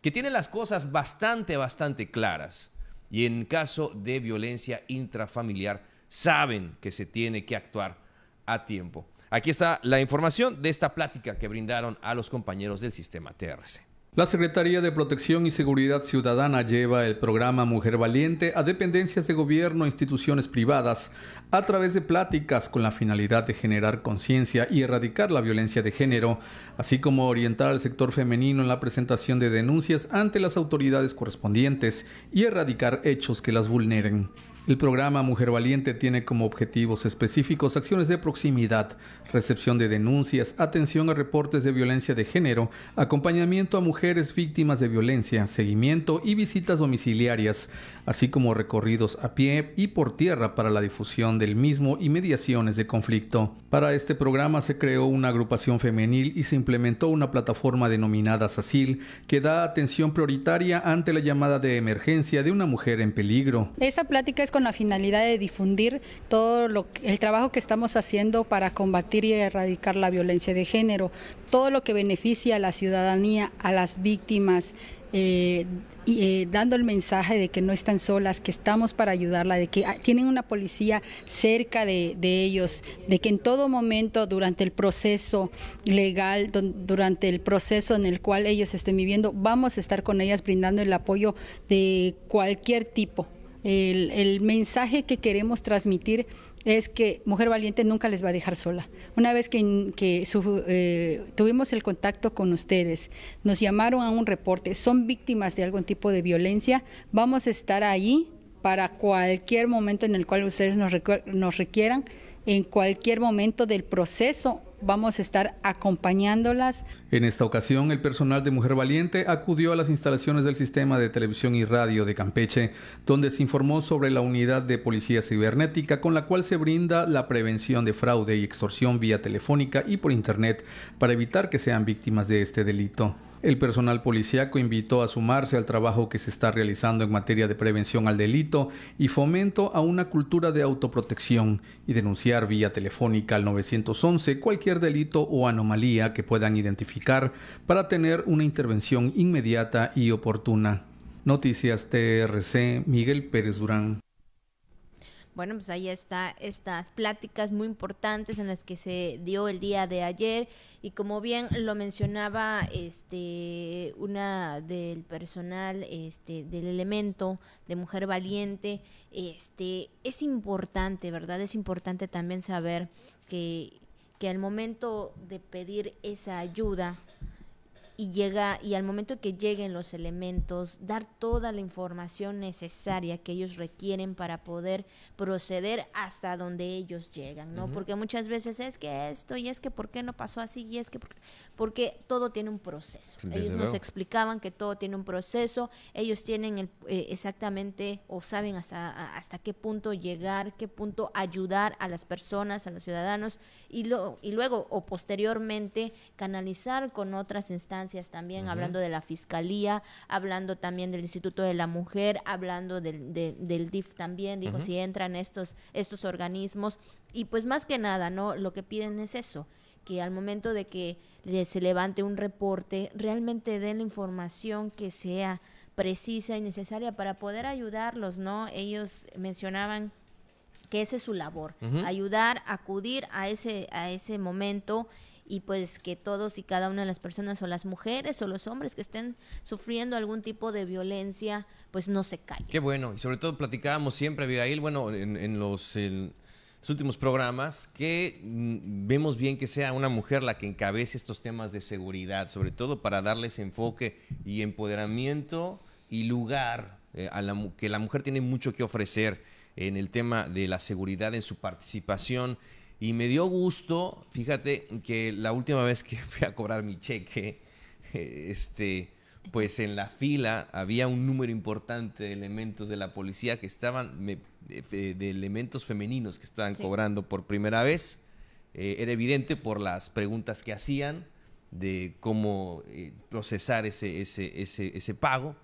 que tiene las cosas bastante, bastante claras. Y en caso de violencia intrafamiliar, saben que se tiene que actuar a tiempo. Aquí está la información de esta plática que brindaron a los compañeros del sistema TRC. La Secretaría de Protección y Seguridad Ciudadana lleva el programa Mujer Valiente a dependencias de gobierno e instituciones privadas a través de pláticas con la finalidad de generar conciencia y erradicar la violencia de género, así como orientar al sector femenino en la presentación de denuncias ante las autoridades correspondientes y erradicar hechos que las vulneren. El programa Mujer Valiente tiene como objetivos específicos acciones de proximidad, recepción de denuncias, atención a reportes de violencia de género, acompañamiento a mujeres víctimas de violencia, seguimiento y visitas domiciliarias, así como recorridos a pie y por tierra para la difusión del mismo y mediaciones de conflicto. Para este programa se creó una agrupación femenil y se implementó una plataforma denominada SACIL que da atención prioritaria ante la llamada de emergencia de una mujer en peligro. Plática con la finalidad de difundir todo lo, el trabajo que estamos haciendo para combatir y erradicar la violencia de género, todo lo que beneficia a la ciudadanía, a las víctimas, eh, y, eh, dando el mensaje de que no están solas, que estamos para ayudarla, de que tienen una policía cerca de, ellos, de que en todo momento durante el proceso legal, durante el proceso en el cual ellos estén viviendo, vamos a estar con ellas brindando el apoyo de cualquier tipo. El, mensaje que queremos transmitir es que Mujer Valiente nunca les va a dejar sola. Una vez que, eh, tuvimos el contacto con ustedes, nos llamaron a un reporte, son víctimas de algún tipo de violencia, vamos a estar ahí para cualquier momento en el cual ustedes nos, nos requieran, en cualquier momento del proceso vamos a estar acompañándolas. En esta ocasión, el personal de Mujer Valiente acudió a las instalaciones del sistema de televisión y radio de Campeche, donde se informó sobre la unidad de policía cibernética con la cual se brinda la prevención de fraude y extorsión vía telefónica y por Internet para evitar que sean víctimas de este delito. El personal policíaco invitó a sumarse al trabajo que se está realizando en materia de prevención al delito y fomento a una cultura de autoprotección y denunciar vía telefónica al 911 cualquier delito o anomalía que puedan identificar para tener una intervención inmediata y oportuna. Noticias TRC Miguel Pérez Durán. Bueno, pues ahí está estas pláticas muy importantes en las que se dio el día de ayer y como bien lo mencionaba este una del personal este del elemento de mujer valiente, este es importante, ¿verdad? Es importante también saber que que al momento de pedir esa ayuda y llega y al momento que lleguen los elementos dar toda la información necesaria que ellos requieren para poder proceder hasta donde ellos llegan, ¿no? Porque muchas veces es que esto y es que por qué no pasó así y es que porque, todo tiene un proceso. ellos nos explicaban que todo tiene un proceso, ellos tienen el, eh, exactamente o saben hasta hasta qué punto llegar, qué punto ayudar a las personas, a los ciudadanos y lo y luego o posteriormente canalizar con otras instancias también, hablando de la Fiscalía, hablando también del Instituto de la Mujer, hablando del, del DIF también, digo, si entran estos, estos organismos. Y pues más que nada, ¿no? Lo que piden es eso, que al momento de que se levante un reporte, realmente den la información que sea precisa y necesaria para poder ayudarlos, ¿no? Ellos mencionaban que esa es su labor, ayudar, acudir a ese, a ese momento y pues que todos y cada una de las personas o las mujeres o los hombres que estén sufriendo algún tipo de violencia pues no se callen. Qué bueno, y sobre todo platicábamos siempre, Abigail, bueno, en, los, últimos programas, que mm, vemos bien que sea una mujer la que encabece estos temas de seguridad, sobre todo para darles enfoque y empoderamiento y lugar eh, a la, que la mujer tiene mucho que ofrecer en el tema de la seguridad, en su participación y me dio gusto, fíjate, que la última vez que fui a cobrar mi cheque, este, pues en la fila había un número importante de elementos de la policía que estaban, de, elementos femeninos que estaban cobrando por primera vez. Eh, era evidente por las preguntas que hacían de cómo eh, procesar ese, ese, ese, ese pago.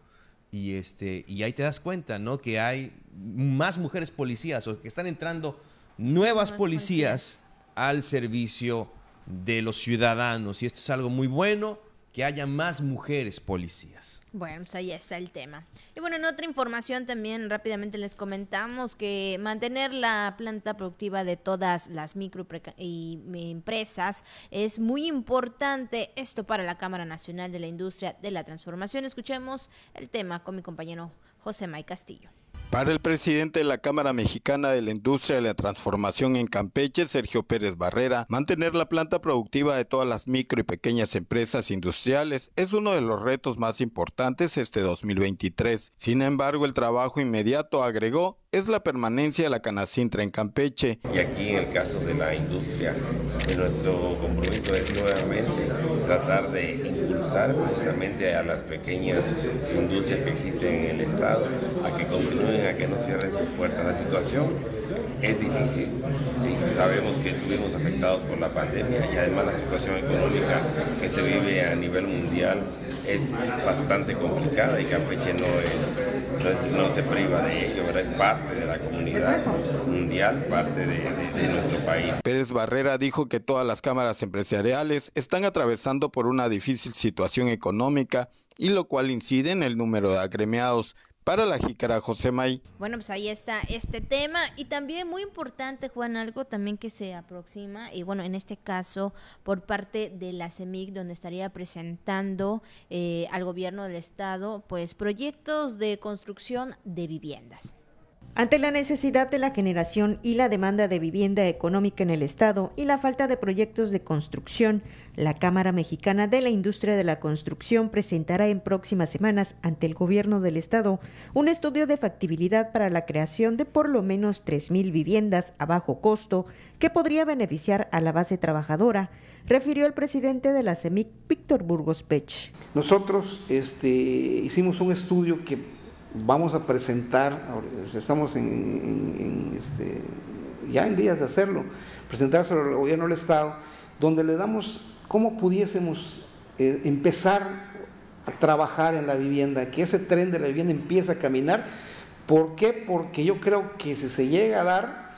Y, este, y ahí te das cuenta, ¿no? Que hay más mujeres policías o que están entrando nuevas policías al servicio de los ciudadanos. Y esto es algo muy bueno, que haya más mujeres policías. Bueno, pues ahí está el tema. Y bueno, en otra información también rápidamente les comentamos que mantener la planta productiva de todas las micro y empresas es muy importante. Esto para la Cámara Nacional de la Industria de la Transformación. Escuchemos el tema con mi compañero José May Castillo. Para el presidente de la Cámara Mexicana de la Industria de la Transformación en Campeche, Sergio Pérez Barrera, mantener la planta productiva de todas las micro y pequeñas empresas industriales es uno de los retos más importantes este 2023. Sin embargo, el trabajo inmediato, agregó, es la permanencia de la Canacintra en Campeche. Y aquí en el caso de la industria, nuestro compromiso es nuevamente tratar de precisamente a las pequeñas industrias que existen en el Estado a que continúen, a que no cierren sus puertas. La situación es difícil, sabemos que estuvimos afectados por la pandemia y además la situación económica que se vive a nivel mundial es bastante complicada y Campeche no, es, no, se priva de ello, ¿verdad? es parte de la comunidad mundial, parte de, nuestro país. Pérez Barrera dijo que todas las cámaras empresariales están atravesando por una difícil situación económica y lo cual incide en el número de agremiados para la jícara José May. Bueno, pues ahí está este tema y también muy importante, Juan, algo también que se aproxima y bueno, en este caso por parte de la CEMIC, donde estaría presentando eh, al gobierno del estado, pues proyectos de construcción de viviendas. Ante la necesidad de la generación y la demanda de vivienda económica en el Estado y la falta de proyectos de construcción, la Cámara Mexicana de la Industria de la Construcción presentará en próximas semanas ante el Gobierno del Estado un estudio de factibilidad para la creación de por lo menos 3.000 viviendas a bajo costo que podría beneficiar a la base trabajadora, refirió el presidente de la CEMIC, Víctor Burgos Pech. Nosotros este, hicimos un estudio que vamos a presentar, estamos en, este, ya en días de hacerlo, presentárselo al gobierno del Estado, donde le damos cómo pudiésemos eh, empezar a trabajar en la vivienda, que ese tren de la vivienda empiece a caminar. ¿Por qué? Porque yo creo que si se llega a dar,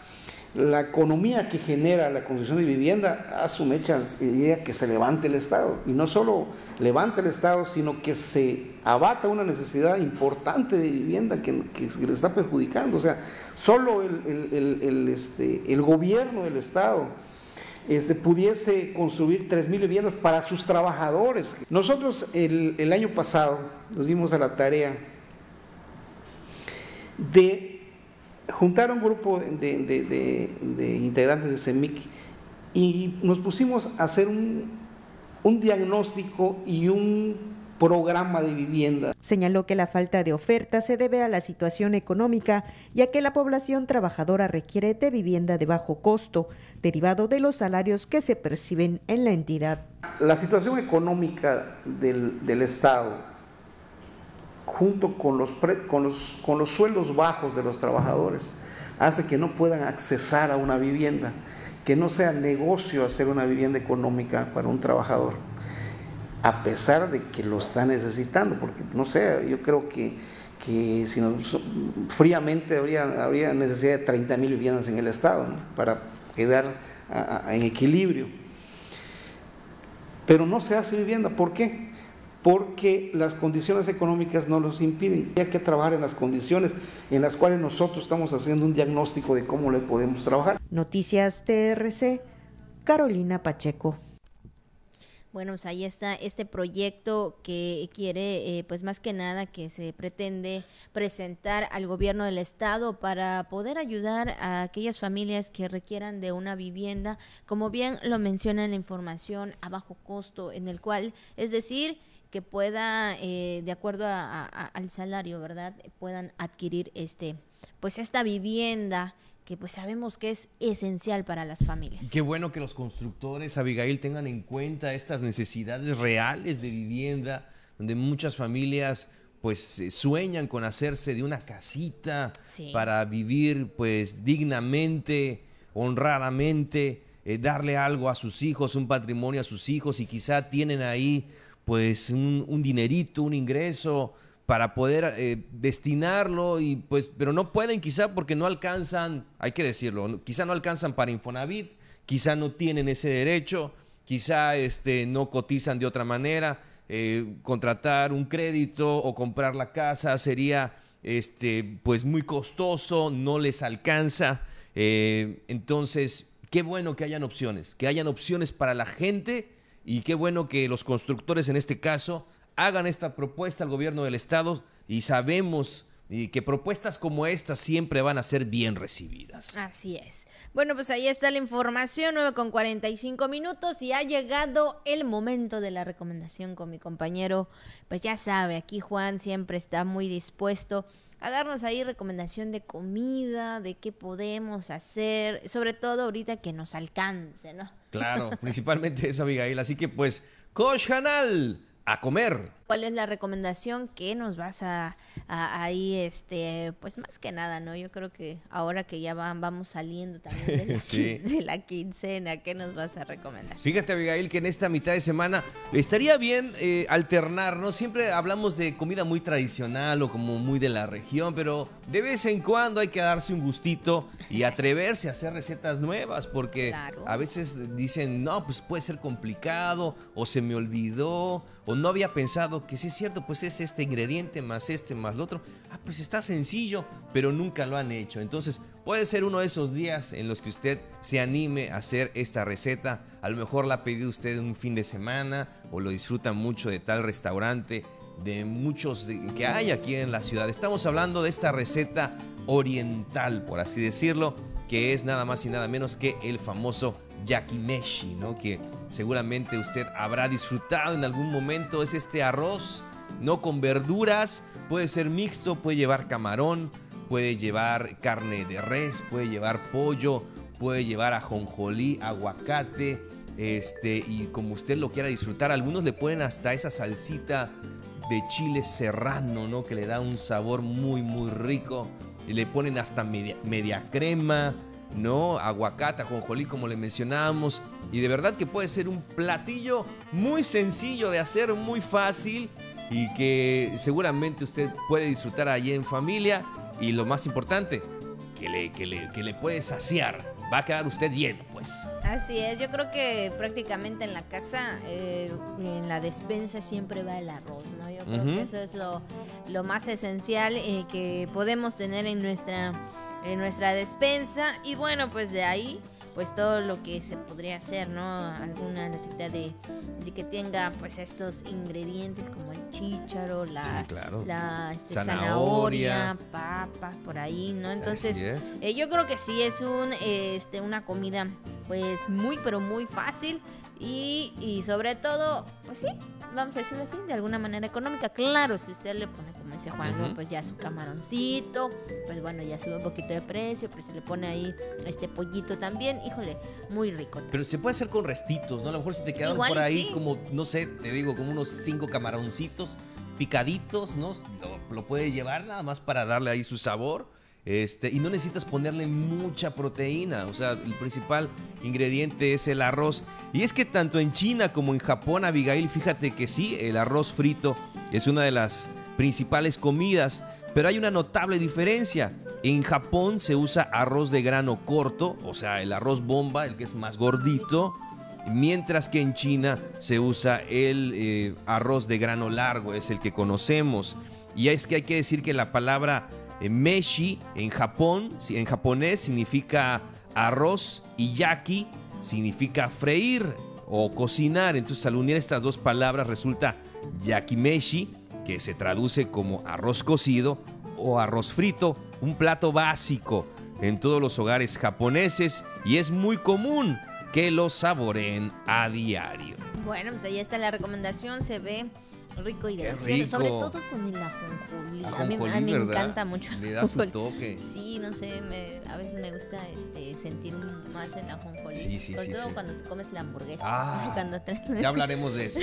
la economía que genera la construcción de vivienda a su mecha idea que se levante el Estado. Y no solo levante el Estado, sino que se abata una necesidad importante de vivienda que, le está perjudicando. O sea, solo el, este, el gobierno del Estado este, pudiese construir 3.000 viviendas para sus trabajadores. Nosotros el, el año pasado nos dimos a la tarea de juntaron un grupo de, integrantes de CEMIC y nos pusimos a hacer un, un diagnóstico y un programa de vivienda. Señaló que la falta de oferta se debe a la situación económica, ya que la población trabajadora requiere de vivienda de bajo costo, derivado de los salarios que se perciben en la entidad. La situación económica del, del Estado junto con los, con, los, con los sueldos bajos de los trabajadores, hace que no puedan accesar a una vivienda, que no sea negocio hacer una vivienda económica para un trabajador, a pesar de que lo está necesitando, porque no sé, yo creo que, que si no, fríamente habría, habría necesidad de 30 mil viviendas en el Estado para quedar en equilibrio. Pero no se hace vivienda, ¿por qué? Porque las condiciones económicas no los impiden. Hay que trabajar en las condiciones en las cuales nosotros estamos haciendo un diagnóstico de cómo le podemos trabajar. Noticias TRC, Carolina Pacheco. Bueno, pues ahí está este proyecto que quiere, eh, pues más que nada, que se pretende presentar al gobierno del estado para poder ayudar a aquellas familias que requieran de una vivienda, como bien lo menciona en la información, a bajo costo, en el cual, es decir, que pueda, eh, de acuerdo al salario, ¿verdad? Puedan adquirir este, pues esta vivienda que pues sabemos que es esencial para las familias. Qué bueno que los constructores, Abigail, tengan en cuenta estas necesidades reales de vivienda, donde muchas familias pues sueñan con hacerse de una casita para vivir pues dignamente, honradamente, eh, darle algo a sus hijos, un patrimonio a sus hijos y quizá tienen ahí pues un, dinerito, un ingreso para poder eh, destinarlo y pues pero no pueden quizá porque no alcanzan, hay que decirlo, quizá no alcanzan para Infonavit, quizá no tienen ese derecho, quizá este no cotizan de otra manera, eh, contratar un crédito o comprar la casa sería este pues muy costoso, no les alcanza, eh, entonces qué bueno que hayan opciones, que hayan opciones para la gente y qué bueno que los constructores en este caso hagan esta propuesta al gobierno del estado y sabemos que propuestas como esta siempre van a ser bien recibidas. Así es. Bueno, pues ahí está la información, 9 con 45 minutos y ha llegado el momento de la recomendación con mi compañero. Pues ya sabe, aquí Juan siempre está muy dispuesto a darnos ahí recomendación de comida, de qué podemos hacer, sobre todo ahorita que nos alcance, ¿no? Claro, principalmente eso, Abigail. Así que pues, Coach Hanal, a comer. ¿Cuál es la recomendación que nos vas a, ahí, este, pues más que nada, ¿no? Yo creo que ahora que ya van, vamos saliendo también de la, quincena, ¿qué nos vas a recomendar? Fíjate, Abigail, que en esta mitad de semana estaría bien eh, alternar, ¿no? Siempre hablamos de comida muy tradicional o como muy de la región, pero de vez en cuando hay que darse un gustito y atreverse a hacer recetas nuevas, porque a veces dicen, no, pues puede ser complicado, o se me olvidó, o no había pensado que sí es cierto, pues es este ingrediente más este más lo otro. Ah, pues está sencillo, pero nunca lo han hecho. Entonces puede ser uno de esos días en los que usted se anime a hacer esta receta. A lo mejor la ha pedido usted un fin de semana o lo disfruta mucho de tal restaurante, de muchos que hay aquí en la ciudad. Estamos hablando de esta receta oriental, por así decirlo, que es nada más y nada menos que el famoso yakimeshi, ¿no? Que seguramente usted habrá disfrutado en algún momento. Es este arroz, no con verduras, puede ser mixto, puede llevar camarón, puede llevar carne de res, puede llevar pollo, puede llevar ajonjolí, aguacate, este, y como usted lo quiera disfrutar. Algunos le ponen hasta esa salsita de chile serrano, ¿no? Que le da un sabor muy, muy rico. Y le ponen hasta media, media crema, ¿no? Aguacate, ajonjolí, como le mencionábamos. Y de verdad que puede ser un platillo muy sencillo de hacer, muy fácil y que seguramente usted puede disfrutar allí en familia. Y lo más importante, que le, que le, que le puede saciar. Va a quedar usted lleno, pues. Así es, yo creo que prácticamente en la casa, eh, en la despensa siempre va el arroz, ¿no? Yo creo que eso es lo, lo más esencial eh, que podemos tener en nuestra, en nuestra despensa. Y bueno, pues de ahí pues todo lo que se podría hacer, ¿no? Alguna necesidad de, de que tenga pues estos ingredientes como el chícharo, la, la este, zanahoria. papas por ahí, ¿no? Entonces, eh, yo creo que sí es un este una comida pues muy pero muy fácil y, y sobre todo, pues sí, vamos a decirlo así, de alguna manera económica. Claro, si usted le pone, como dice Juan, pues ya su camaroncito, pues bueno, ya sube un poquito de precio, pero se le pone ahí este pollito también, híjole, muy rico. Pero se puede hacer con restitos, ¿no? A lo mejor si te quedan por ahí como, no sé, te digo, como unos cinco camaroncitos picaditos, ¿no? Lo, lo puede llevar nada más para darle ahí su sabor este, y no necesitas ponerle mucha proteína, o sea, el principal ingrediente es el arroz. Y es que tanto en China como en Japón, Abigail, fíjate que sí, el arroz frito es una de las principales comidas, pero hay una notable diferencia. En Japón se usa arroz de grano corto, o sea, el arroz bomba, el que es más gordito, mientras que en China se usa el eh, arroz de grano largo, es el que conocemos. Y es que hay que decir que la palabra meshi en Japón, en japonés significa arroz y yaki significa freír o cocinar. Entonces al unir estas dos palabras resulta yakimeshi, que se traduce como arroz cocido o arroz frito, un plato básico en todos los hogares japoneses y es muy común que lo saboreen a diario. Bueno, pues ahí está la recomendación, se ve rico y delicioso. Sobre todo con el ajonjolí. a mí, me encanta mucho. Le da su toque. Sí, no sé, me, a veces me gusta este, sentir más el ajonjolí. Sí, sí, Sobre sí, todo cuando te comes la hamburguesa. Ah, cuando ya hablaremos de eso.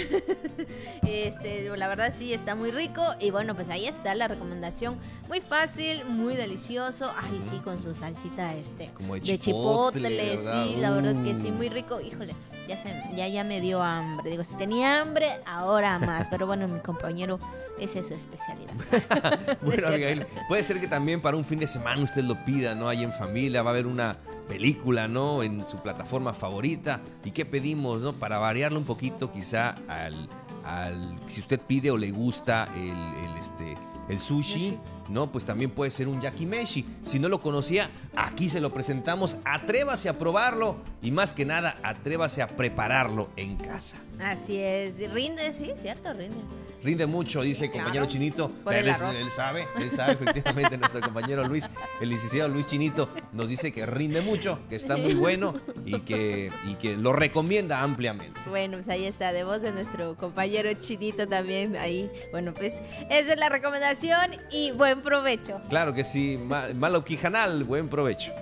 este, la verdad sí, está muy rico. Y bueno, pues ahí está la recomendación. Muy fácil, muy delicioso. Ay, sí, con su salsita este, Como de de chipotle. Sí, la verdad que sí, Uh. muy rico. Híjole, ya, se, ya, ya me dio hambre. Digo, si tenía hambre, ahora más. Pero bueno, mi compañero, esa es su especialidad. Bueno, Abigail, puede ser que también para un fin de semana usted lo pida, ¿no? Ahí en familia va a haber una película, ¿no? En su plataforma favorita. ¿Y qué pedimos, no? Para variarle un poquito quizá al, al si usted pide o le gusta el, el, este, el sushi, ¿no? Pues también puede ser un yakimeshi. Si no lo conocía, aquí se lo presentamos. Atrévase a probarlo y más que nada, atrévase a prepararlo en casa. Así es. Rinde, sí, cierto, rinde. Rinde mucho, dice el claro. compañero Chinito. Por él, es- él sabe, él sabe, efectivamente, nuestro compañero Luis, el licenciado Luis Chinito, nos dice que rinde mucho, que está muy bueno y que, y que lo recomienda ampliamente. Bueno, pues ahí está, de voz de nuestro compañero Chinito también ahí. Bueno, pues esa es la recomendación y buen provecho. Claro que sí, Ma- Malo Quijanal, buen provecho.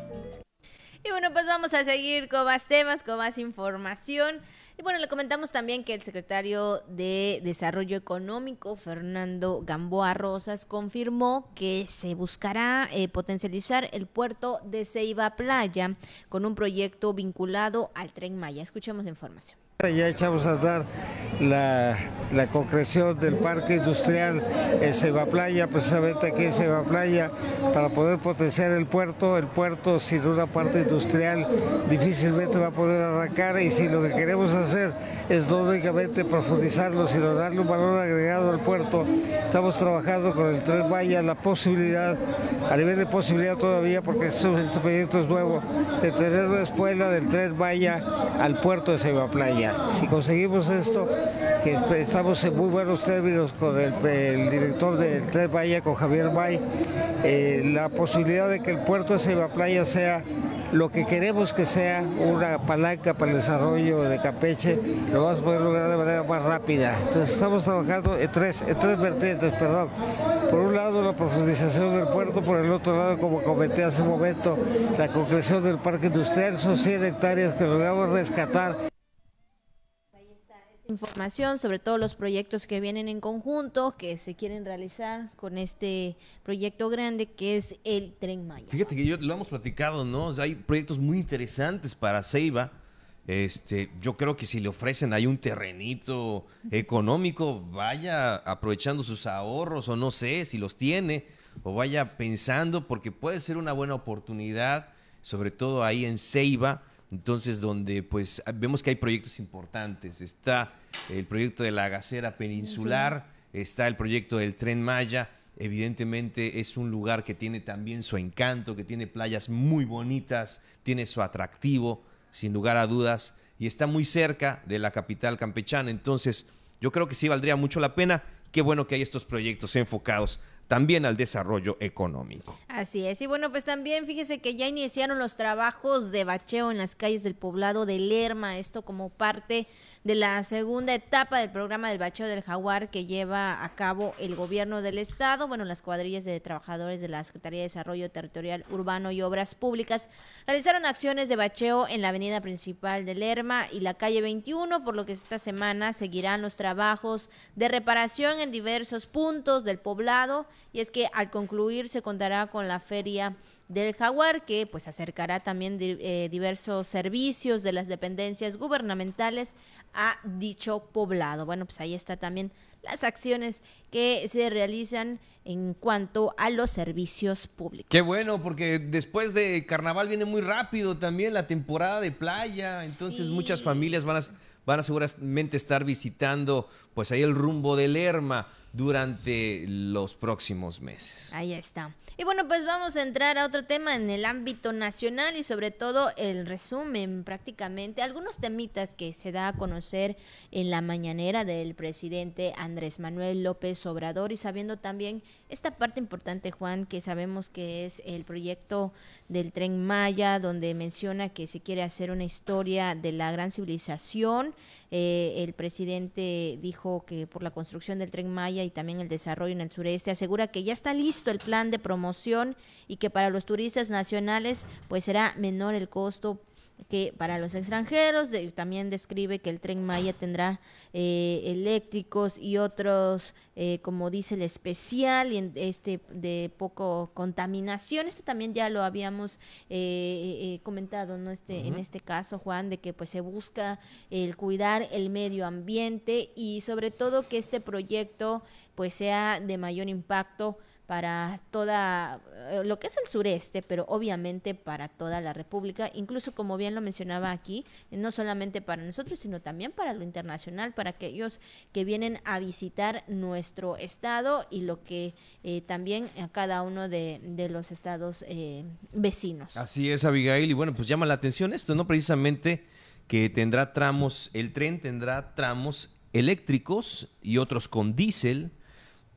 Y bueno, pues vamos a seguir con más temas, con más información. Y bueno, le comentamos también que el secretario de Desarrollo Económico, Fernando Gamboa Rosas, confirmó que se buscará eh, potencializar el puerto de Ceiba Playa con un proyecto vinculado al Tren Maya. Escuchemos la información. Ya echamos a dar la, concreción del parque industrial en Ceiba Playa, precisamente aquí en Ceiba Playa, para poder potenciar el puerto. El puerto sin una parte industrial difícilmente va a poder arrancar y si lo que queremos hacer es no únicamente profundizarlo, sino darle un valor agregado al puerto, estamos trabajando con el Tren Maya la posibilidad, a nivel de posibilidad todavía, porque este proyecto es nuevo, de tener una escuela del Tren Maya al puerto de Ceiba Playa. Si conseguimos esto, que estamos en muy buenos términos con el, director del Tren Maya, con Javier May, eh, la posibilidad de que el puerto de Ceiba Playa sea lo que queremos que sea una palanca para el desarrollo de Campeche, lo vamos a poder lograr de manera más rápida. Entonces estamos trabajando en tres, en tres vertientes, perdón. Por un lado la profundización del puerto, por el otro lado, como comenté hace un momento, la concreción del parque industrial, son 100 hectáreas que logramos rescatar información sobre todos los proyectos que vienen en conjunto, que se quieren realizar con este proyecto grande que es el Tren Maya. Fíjate que yo lo hemos platicado, ¿no? hay proyectos muy interesantes para Ceiba. Este, yo creo que si le ofrecen ahí un terrenito económico, vaya aprovechando sus ahorros o no sé si los tiene o vaya pensando porque puede ser una buena oportunidad, sobre todo ahí en Ceiba entonces donde pues vemos que hay proyectos importantes. Está el proyecto de la gasera peninsular, está el proyecto del tren Maya, evidentemente es un lugar que tiene también su encanto, que tiene playas muy bonitas, tiene su atractivo, sin lugar a dudas, y está muy cerca de la capital campechana. Entonces, yo creo que sí valdría mucho la pena. Qué bueno que hay estos proyectos enfocados también al desarrollo económico. Así es. Y bueno, pues también fíjese que ya iniciaron los trabajos de bacheo en las calles del poblado de Lerma, esto como parte de la segunda etapa del programa del bacheo del jaguar que lleva a cabo el gobierno del estado, bueno, las cuadrillas de trabajadores de la Secretaría de Desarrollo Territorial Urbano y Obras Públicas realizaron acciones de bacheo en la avenida principal de Lerma y la calle 21, por lo que esta semana seguirán los trabajos de reparación en diversos puntos del poblado. Y es que al concluir se contará con la feria del Jaguar, que pues acercará también eh, diversos servicios de las dependencias gubernamentales a dicho poblado. Bueno, pues ahí está también las acciones que se realizan en cuanto a los servicios públicos. Qué bueno, porque después de carnaval viene muy rápido también la temporada de playa, entonces muchas familias van a, van a seguramente estar visitando pues ahí el rumbo del Lerma durante los próximos meses. Ahí está. Y bueno, pues vamos a entrar a otro tema en el ámbito nacional y sobre todo el resumen prácticamente, algunos temitas que se da a conocer en la mañanera del presidente Andrés Manuel López Obrador y sabiendo también esta parte importante, Juan, que sabemos que es el proyecto del tren Maya, donde menciona que se quiere hacer una historia de la gran civilización. Eh, el presidente dijo que por la construcción del tren Maya y también el desarrollo en el sureste, asegura que ya está listo el plan de promoción y que para los turistas nacionales pues será menor el costo que para los extranjeros también describe que el tren Maya tendrá eh, eléctricos y otros, eh, como dice el especial, y este de poco contaminación. Esto también ya lo habíamos eh, comentado, ¿no? Este, En este caso, Juan, de que pues se busca el cuidar el medio ambiente y sobre todo que este proyecto pues sea de mayor impacto para toda eh, lo que es el sureste, pero obviamente para toda la República, incluso como bien lo mencionaba aquí, no solamente para nosotros, sino también para lo internacional, para aquellos que vienen a visitar nuestro estado y lo que eh, también a cada uno de, los estados eh, vecinos. Así es, Abigail, y bueno, pues llama la atención esto, ¿no? Precisamente que tendrá tramos, el tren tendrá tramos eléctricos y otros con diésel,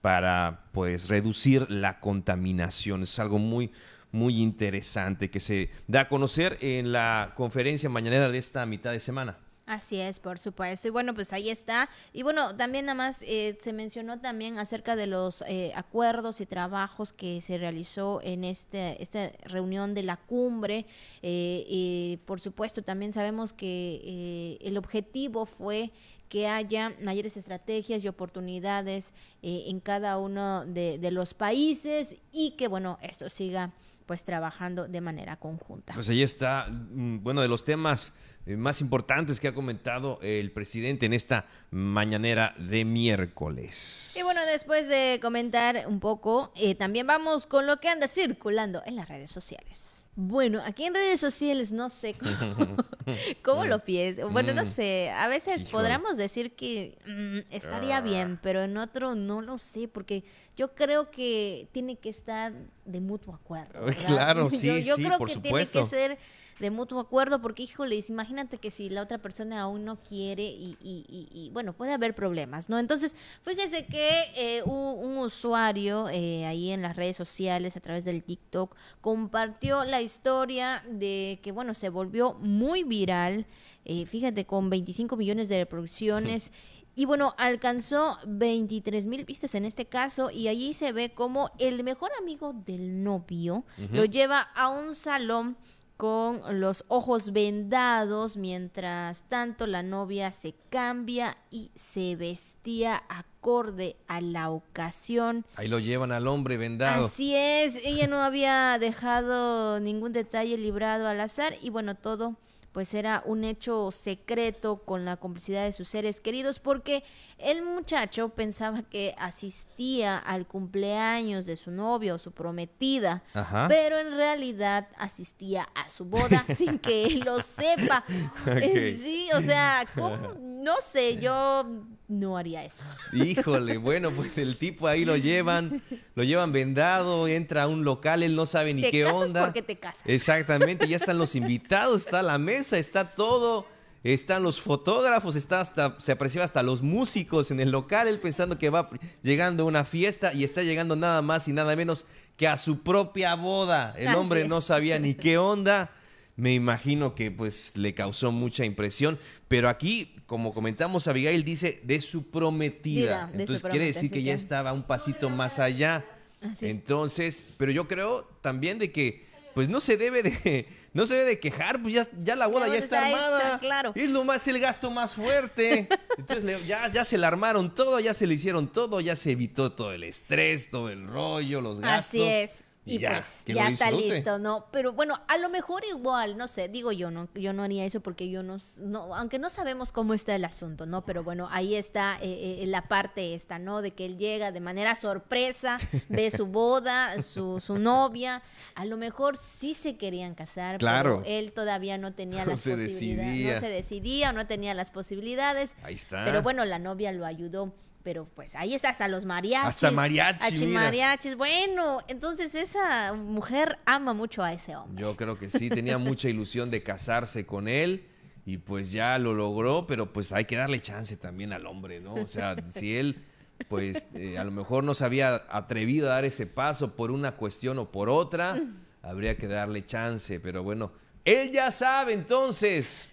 para pues reducir la contaminación. Es algo muy muy interesante que se da a conocer en la conferencia mañanera de esta mitad de semana. Así es, por supuesto. Y bueno, pues ahí está. Y bueno, también nada más eh, se mencionó también acerca de los eh, acuerdos y trabajos que se realizó en este, esta reunión de la cumbre. Eh, por supuesto, también sabemos que el objetivo fue que haya mayores estrategias y oportunidades en cada uno de, de los países y que, bueno, esto siga pues trabajando de manera conjunta. Pues ahí está, mm, bueno, de los temas eh, más importantes que ha comentado el presidente en esta mañanera de miércoles. Y bueno, después de comentar un poco, eh, también vamos con lo que anda circulando en las redes sociales. Bueno, aquí en redes sociales no sé cómo, cómo lo pienso. Bueno, no Mm. sé, a veces podríamos decir que mm, estaría bien, pero en otro no lo sé, porque yo creo que tiene que estar de mutuo acuerdo. Claro, yo, sí, yo sí, creo por que supuesto. tiene que ser de mutuo acuerdo, porque híjoles, imagínate que si la otra persona aún no quiere y, y- y- y, bueno, puede haber problemas, ¿no? Entonces, fíjense que eh, un, un usuario eh, ahí en las redes sociales, a través del TikTok, compartió la historia de que, bueno, se volvió muy viral, eh, fíjate, con 25 millones de reproducciones. Y bueno, alcanzó 23 mil vistas en este caso y allí se ve como el mejor amigo del novio lo lleva a un salón con los ojos vendados, mientras tanto la novia se cambia y se vestía acorde a la ocasión. Ahí lo llevan al hombre vendado. Así es, ella no había dejado ningún detalle librado al azar y bueno, todo pues era un hecho secreto con la complicidad de sus seres queridos porque el muchacho pensaba que asistía al cumpleaños de su novia o su prometida, Ajá. pero en realidad asistía a su boda sin que él lo sepa. Sí, o sea, ¿cómo? no sé, yo no haría eso. Híjole, bueno, pues el tipo ahí lo llevan, lo llevan vendado, entra a un local, él no sabe ni Te qué casas onda. porque te casas. Exactamente, ya están los invitados, está la mesa, está todo, están los fotógrafos, está hasta, se aprecia hasta los músicos en el local, él pensando que va llegando a una fiesta y está llegando nada más y nada menos que a su propia boda. El hombre no sabía ni qué onda. Me imagino que pues le causó mucha impresión, pero aquí, como comentamos, Abigail dice de su prometida. Diga, de su Entonces quiere decir que ya estaba un pasito más allá. Así. Entonces, pero yo creo también de que pues no se debe de no se debe de quejar, pues ya, ya la boda ya está, está armada. hecha, claro. Es lo más el gasto más fuerte. Entonces le- ya, ya se la armaron todo, ya se le hicieron todo, ya se evitó todo el estrés, todo el rollo, los gastos. Así es. Y, ya, pues que ya lo está listo, ¿no? Pero bueno, a lo mejor igual, no sé, digo yo, no, yo no haría eso porque yo no, no aunque no sabemos cómo está el asunto, ¿no? Pero bueno, ahí está eh, eh, la parte esta, ¿no? De que él llega de manera sorpresa, ve su boda, su, su novia, a lo mejor sí se querían casar, Claro. pero él todavía no tenía No las se posibilidades, decidía. no se decidía, no tenía las posibilidades. Ahí está. Pero bueno, la novia lo ayudó. Pero pues ahí está hasta los mariachis. Hasta mariachi, mariachis. Bueno, entonces esa mujer ama mucho a ese hombre. Yo creo que sí, tenía mucha ilusión de casarse con él y pues ya lo logró, pero pues hay que darle chance también al hombre, ¿no? O sea, si él pues eh, a lo mejor no se había atrevido a dar ese paso por una cuestión o por otra, habría que darle chance, pero bueno, él ya sabe entonces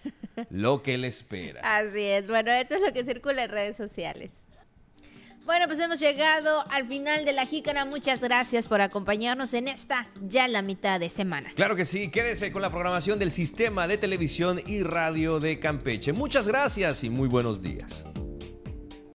lo que le espera. Así es. Bueno, esto es lo que circula en redes sociales. Bueno, pues hemos llegado al final de la jícara. Muchas gracias por acompañarnos en esta ya la mitad de semana. Claro que sí, quédese con la programación del Sistema de Televisión y Radio de Campeche. Muchas gracias y muy buenos días.